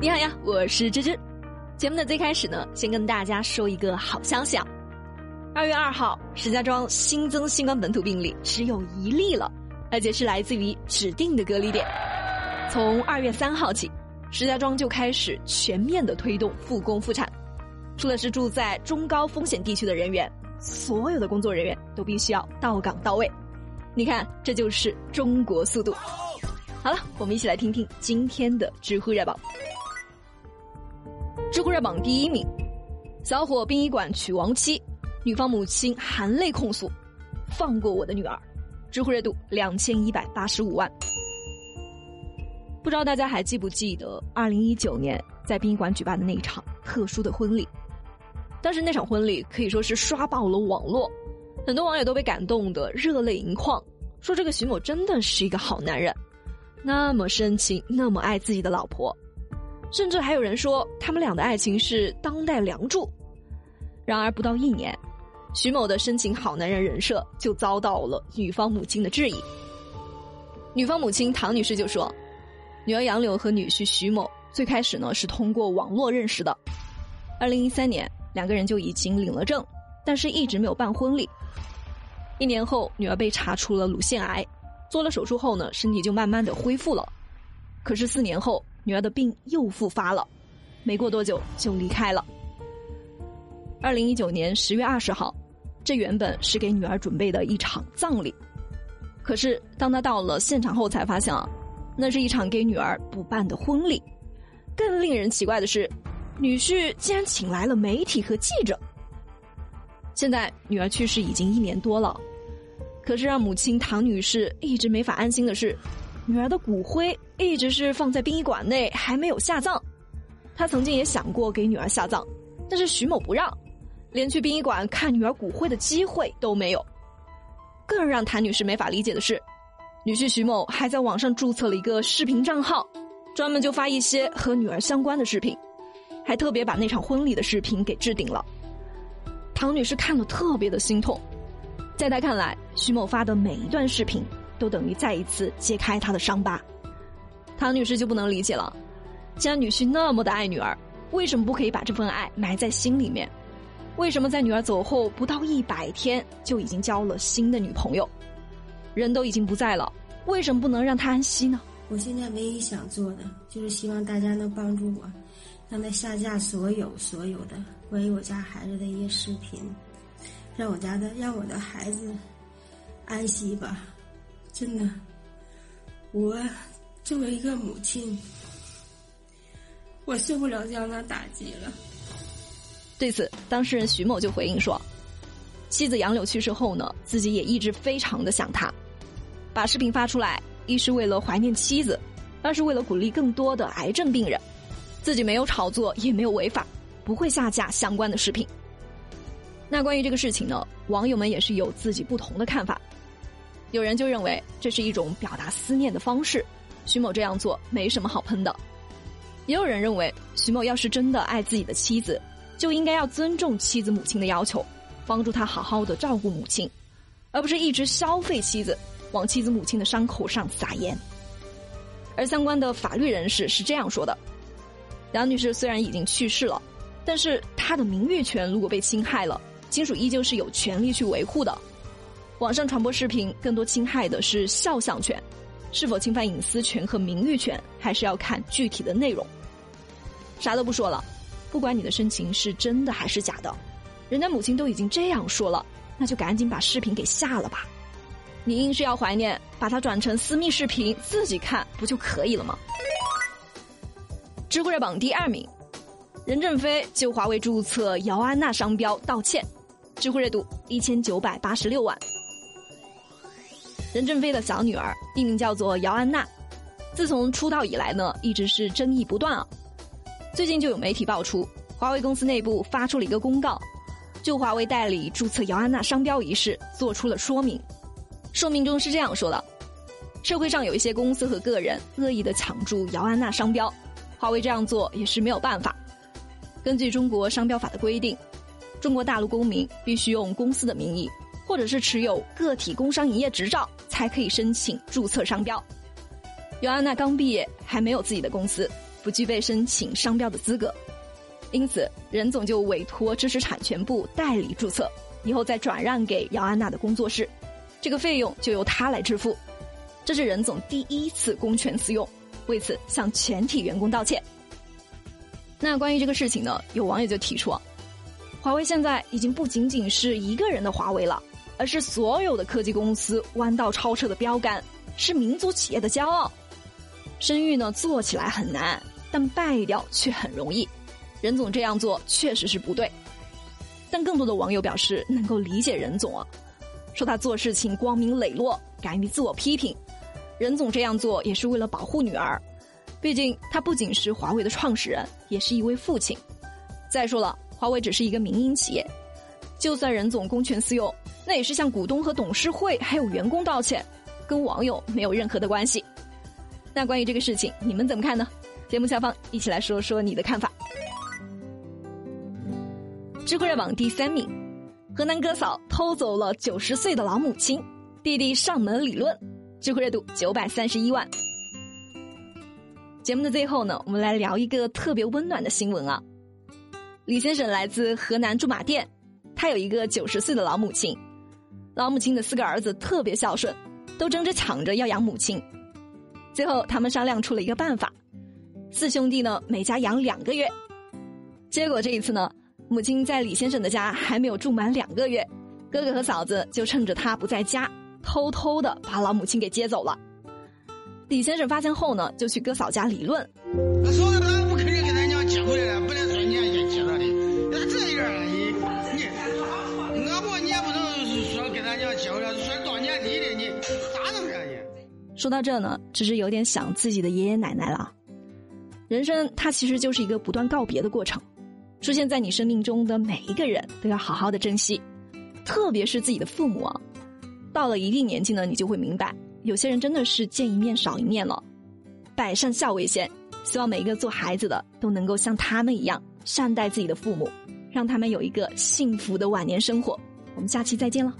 你好呀，我是芝芝。节目的最开始呢，先跟大家说一个好消息啊！二月二号，石家庄新增新冠本土病例只有一例了，而且是来自于指定的隔离点。从二月三号起，石家庄就开始全面的推动复工复产。除了是住在中高风险地区的人员，所有的工作人员都必须要到岗到位。你看，这就是中国速度。好了，我们一起来听听今天的知乎热榜。知乎热榜第一名，小伙殡仪馆娶亡妻，女方母亲含泪控诉：“放过我的女儿。”知乎热度两千一百八十五万。不知道大家还记不记得，二零一九年在殡仪馆举办的那一场特殊的婚礼？当时那场婚礼可以说是刷爆了网络，很多网友都被感动的热泪盈眶，说这个徐某真的是一个好男人，那么深情，那么爱自己的老婆。甚至还有人说他们俩的爱情是当代梁祝。然而不到一年，徐某的深情好男人人设就遭到了女方母亲的质疑。女方母亲唐女士就说：“女儿杨柳和女婿徐某最开始呢是通过网络认识的，二零一三年两个人就已经领了证，但是一直没有办婚礼。一年后，女儿被查出了乳腺癌，做了手术后呢，身体就慢慢的恢复了。可是四年后。”女儿的病又复发了，没过多久就离开了。二零一九年十月二十号，这原本是给女儿准备的一场葬礼，可是当他到了现场后，才发现啊，那是一场给女儿补办的婚礼。更令人奇怪的是，女婿竟然请来了媒体和记者。现在女儿去世已经一年多了，可是让母亲唐女士一直没法安心的是。女儿的骨灰一直是放在殡仪馆内，还没有下葬。他曾经也想过给女儿下葬，但是徐某不让，连去殡仪馆看女儿骨灰的机会都没有。更让谭女士没法理解的是，女婿徐某还在网上注册了一个视频账号，专门就发一些和女儿相关的视频，还特别把那场婚礼的视频给置顶了。唐女士看了特别的心痛，在她看来，徐某发的每一段视频。都等于再一次揭开他的伤疤，唐女士就不能理解了。既然女婿那么的爱女儿，为什么不可以把这份爱埋在心里面？为什么在女儿走后不到一百天就已经交了新的女朋友？人都已经不在了，为什么不能让他安息呢？我现在唯一想做的，就是希望大家能帮助我，让他下架所有所有的关于我家孩子的一些视频，让我家的让我的孩子安息吧。真的，我作为一个母亲，我受不了这样的打击了。对此，当事人徐某就回应说：“妻子杨柳去世后呢，自己也一直非常的想他，把视频发出来，一是为了怀念妻子，二是为了鼓励更多的癌症病人。自己没有炒作，也没有违法，不会下架相关的视频。那关于这个事情呢，网友们也是有自己不同的看法。”有人就认为这是一种表达思念的方式，徐某这样做没什么好喷的。也有人认为，徐某要是真的爱自己的妻子，就应该要尊重妻子母亲的要求，帮助他好好的照顾母亲，而不是一直消费妻子，往妻子母亲的伤口上撒盐。而相关的法律人士是这样说的：杨女士虽然已经去世了，但是她的名誉权如果被侵害了，亲属依旧是有权利去维护的。网上传播视频更多侵害的是肖像权，是否侵犯隐私权和名誉权，还是要看具体的内容。啥都不说了，不管你的深情是真的还是假的，人家母亲都已经这样说了，那就赶紧把视频给下了吧。你硬是要怀念，把它转成私密视频自己看不就可以了吗？知乎热榜第二名，任正非就华为注册姚安娜商标道歉，知乎热度一千九百八十六万。任正非的小女儿艺名叫做姚安娜，自从出道以来呢，一直是争议不断啊。最近就有媒体爆出，华为公司内部发出了一个公告，就华为代理注册姚安娜商标一事做出了说明。说明中是这样说的：社会上有一些公司和个人恶意的抢注姚安娜商标，华为这样做也是没有办法。根据中国商标法的规定，中国大陆公民必须用公司的名义。或者是持有个体工商营业执照才可以申请注册商标。姚安娜刚毕业，还没有自己的公司，不具备申请商标的资格，因此任总就委托知识产权部代理注册，以后再转让给姚安娜的工作室，这个费用就由他来支付。这是任总第一次公权私用，为此向全体员工道歉。那关于这个事情呢，有网友就提出，华为现在已经不仅仅是一个人的华为了，而是所有的科技公司弯道超车的标杆，是民族企业的骄傲。声誉呢，做起来很难，但败掉却很容易。任总这样做确实是不对，但更多的网友表示能够理解任总啊，说他做事情光明磊落，敢于自我批评。任总这样做也是为了保护女儿，毕竟他不仅是华为的创始人，也是一位父亲。再说了，华为只是一个民营企业，就算任总公权私用，那也是向股东和董事会还有员工道歉，跟网友没有任何的关系。那关于这个事情，你们怎么看呢？节目下方一起来说说你的看法。知乎热榜第三名，河南哥嫂偷走了九十岁的老母亲，弟弟上门理论。知乎热度九百三十一万。节目的最后呢，我们来聊一个特别温暖的新闻啊。李先生来自河南驻马店，他有一个九十岁的老母亲，老母亲的四个儿子特别孝顺，都争着抢着要养母亲。最后他们商量出了一个办法，四兄弟呢每家养两个月。结果这一次呢，母亲在李先生的家还没有住满两个月，哥哥和嫂子就趁着他不在家。偷偷的把老母亲给接走了。李先生发现后呢，就去哥嫂家理论。他说说到这呢，只是有点想自己的爷爷奶奶了。人生它其实就是一个不断告别的过程，出现在你生命中的每一个人都要好好的珍惜，特别是自己的父母啊。到了一定年纪呢，你就会明白，有些人真的是见一面少一面了。百善孝为先，希望每一个做孩子的都能够像他们一样善待自己的父母，让他们有一个幸福的晚年生活。我们下期再见了。